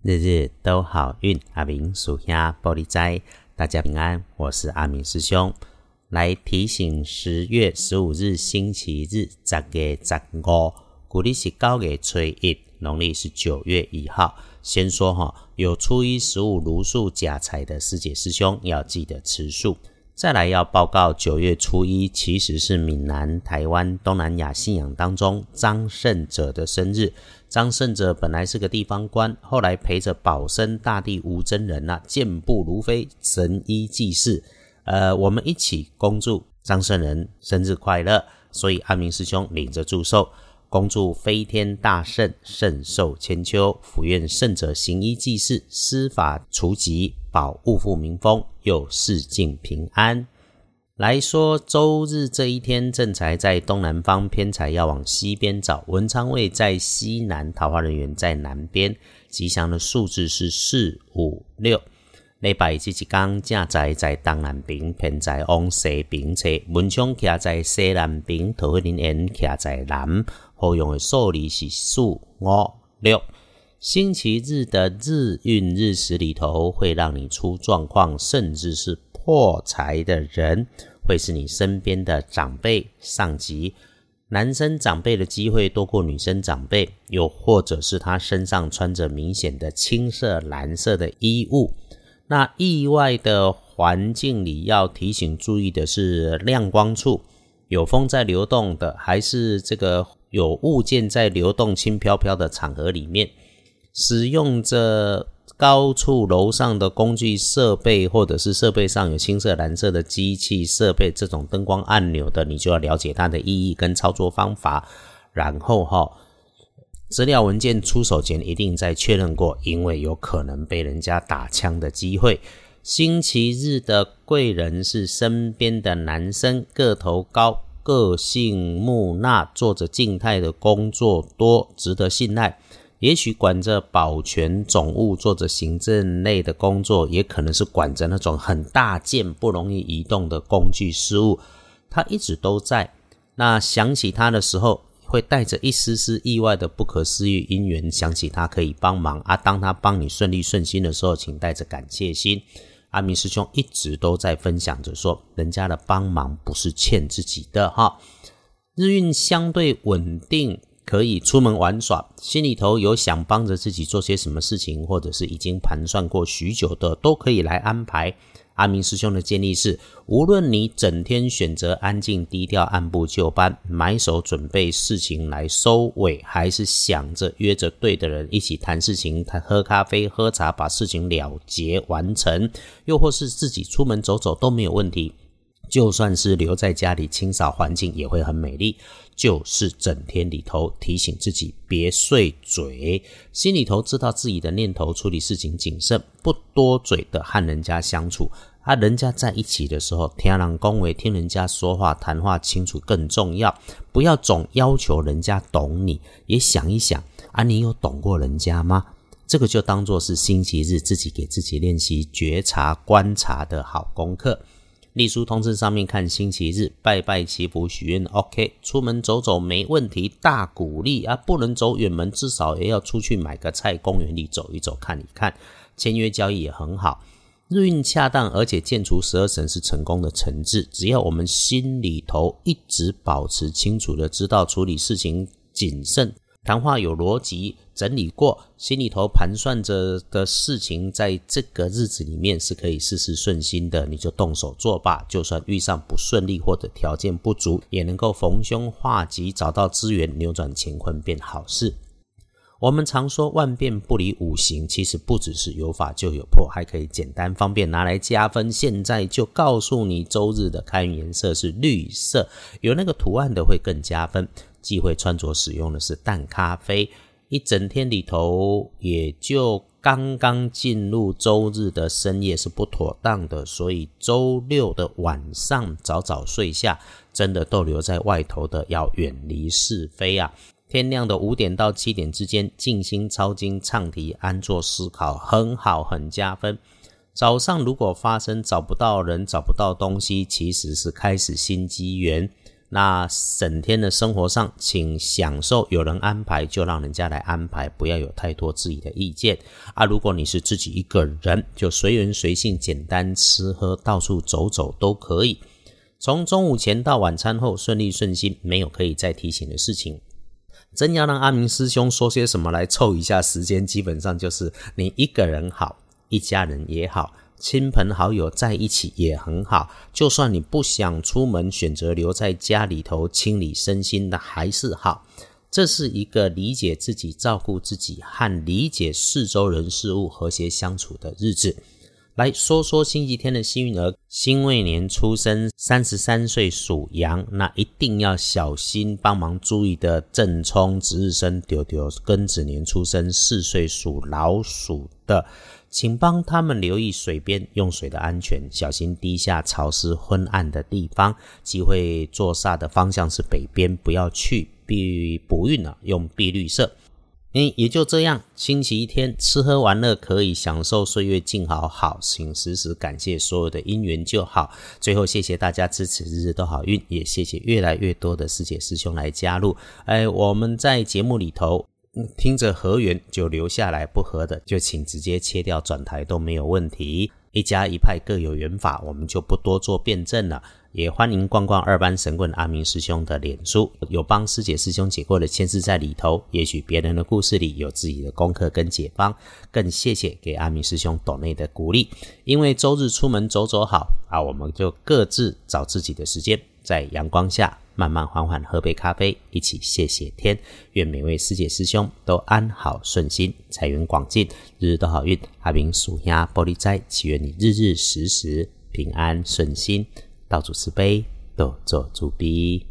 日日都好运，阿明属下玻璃斋，大家平安。我是阿明师兄，来提醒十月十五日星期日，十月十五，古历是九月初一，农历是九月一号。先说哈，有初一十五如数假财的师姐师兄要记得吃素。再来要报告，九月初一其实是闽南、台湾、东南亚信仰当中张圣者的生日。张圣者本来是个地方官，后来陪着保生大帝吴真人呐，健步如飞，神医济世。呃，我们一起恭祝张圣人生日快乐。所以阿明师兄领着祝寿。恭祝飞天大圣，圣寿千秋。福愿圣者行医济世，施法除疾，保物富民丰，又世境平安。来说周日这一天，正财在东南方，偏财要往西边找。文昌位在西南，桃花人员在南边。吉祥的数字是四五六。礼拜这一天，正在在东南边，偏在往西边侧。文昌徛在西南边，桃花人缘徛在南。好用的数字是四五六。星期日的日运日时里头，会让你出状况，甚至是破财的人，会是你身边的长辈、上级。男生长辈的机会多过女生长辈，又或者是他身上穿着明显的青色、蓝色的衣物。那意外的环境里要提醒注意的是亮光处有风在流动的，还是这个有物件在流动轻飘飘的场合里面，使用着高处楼上的工具设备，或者是设备上有青色、蓝色的机器设备，这种灯光按钮的，你就要了解它的意义跟操作方法，然后哈。资料文件出手前一定再确认过，因为有可能被人家打枪的机会。星期日的贵人是身边的男生，个头高，个性木讷，做着静态的工作多，值得信赖。也许管着保全总务，做着行政类的工作，也可能是管着那种很大件、不容易移动的工具事务。他一直都在。那想起他的时候。会带着一丝丝意外的不可思议因缘，想起他可以帮忙啊。当他帮你顺利顺心的时候，请带着感谢心。阿明师兄一直都在分享着说，人家的帮忙不是欠自己的哈。日运相对稳定，可以出门玩耍，心里头有想帮着自己做些什么事情，或者是已经盘算过许久的，都可以来安排。阿明师兄的建议是：无论你整天选择安静低调、按部就班，埋手准备事情来收尾，还是想着约着对的人一起谈事情、谈喝咖啡、喝茶，把事情了结完成，又或是自己出门走走都没有问题。就算是留在家里清扫环境，也会很美丽。就是整天里头提醒自己别碎嘴，心里头知道自己的念头，处理事情谨慎，不多嘴的和人家相处。啊，人家在一起的时候，听人恭维，听人家说话，谈话清楚更重要。不要总要求人家懂你，也想一想啊，你有懂过人家吗？这个就当做是星期日自己给自己练习觉察、观察的好功课。立书通知上面看星期日拜拜祈福许愿，OK，出门走走没问题，大鼓励啊！不能走远门，至少也要出去买个菜，公园里走一走，看一看。签约交易也很好，日运恰当，而且建除十二神是成功的成质。只要我们心里头一直保持清楚的知道处理事情谨慎。谈话有逻辑，整理过，心里头盘算着的事情，在这个日子里面是可以事事顺心的，你就动手做吧。就算遇上不顺利或者条件不足，也能够逢凶化吉，找到资源，扭转乾坤变好事。我们常说万变不离五行，其实不只是有法就有破，还可以简单方便拿来加分。现在就告诉你，周日的开运颜色是绿色，有那个图案的会更加分。忌讳穿着使用的是淡咖啡，一整天里头也就刚刚进入周日的深夜是不妥当的，所以周六的晚上早早睡下，真的逗留在外头的要远离是非啊！天亮的五点到七点之间，静心抄经、唱题、安坐思考，很好，很加分。早上如果发生找不到人、找不到东西，其实是开始新机缘。那整天的生活上，请享受有人安排就让人家来安排，不要有太多自己的意见啊。如果你是自己一个人，就随缘随性，简单吃喝，到处走走都可以。从中午前到晚餐后顺利顺心，没有可以再提醒的事情。真要让阿明师兄说些什么来凑一下时间，基本上就是你一个人好，一家人也好。亲朋好友在一起也很好，就算你不想出门，选择留在家里头清理身心的还是好。这是一个理解自己、照顾自己和理解四周人事物和谐相处的日子。来说说星期天的幸运儿，辛未年出生，三十三岁属羊，那一定要小心帮忙注意的正冲值日生丢丢庚子年出生，四岁属老鼠的。请帮他们留意水边用水的安全，小心低下潮湿昏暗的地方。机会坐煞的方向是北边，不要去。避补运了，用碧绿色。嗯，也就这样。星期一天吃喝玩乐可以享受岁月静好，好，请时时感谢所有的因缘就好。最后谢谢大家支持，日日都好运，也谢谢越来越多的师姐师兄来加入。哎，我们在节目里头。听着合缘就留下来，不合的就请直接切掉转台都没有问题。一家一派各有缘法，我们就不多做辩证了。也欢迎逛逛二班神棍阿明师兄的脸书，有帮师姐师兄解过的签字在里头。也许别人的故事里有自己的功课跟解方。更谢谢给阿明师兄岛内的鼓励，因为周日出门走走好啊，我们就各自找自己的时间，在阳光下。慢慢缓缓喝杯咖啡，一起谢谢天。愿每位师姐师兄都安好顺心，财源广进，日日都好运。阿明属鸭玻璃斋，祈愿你日日时时平安顺心，道主慈悲，多做主逼。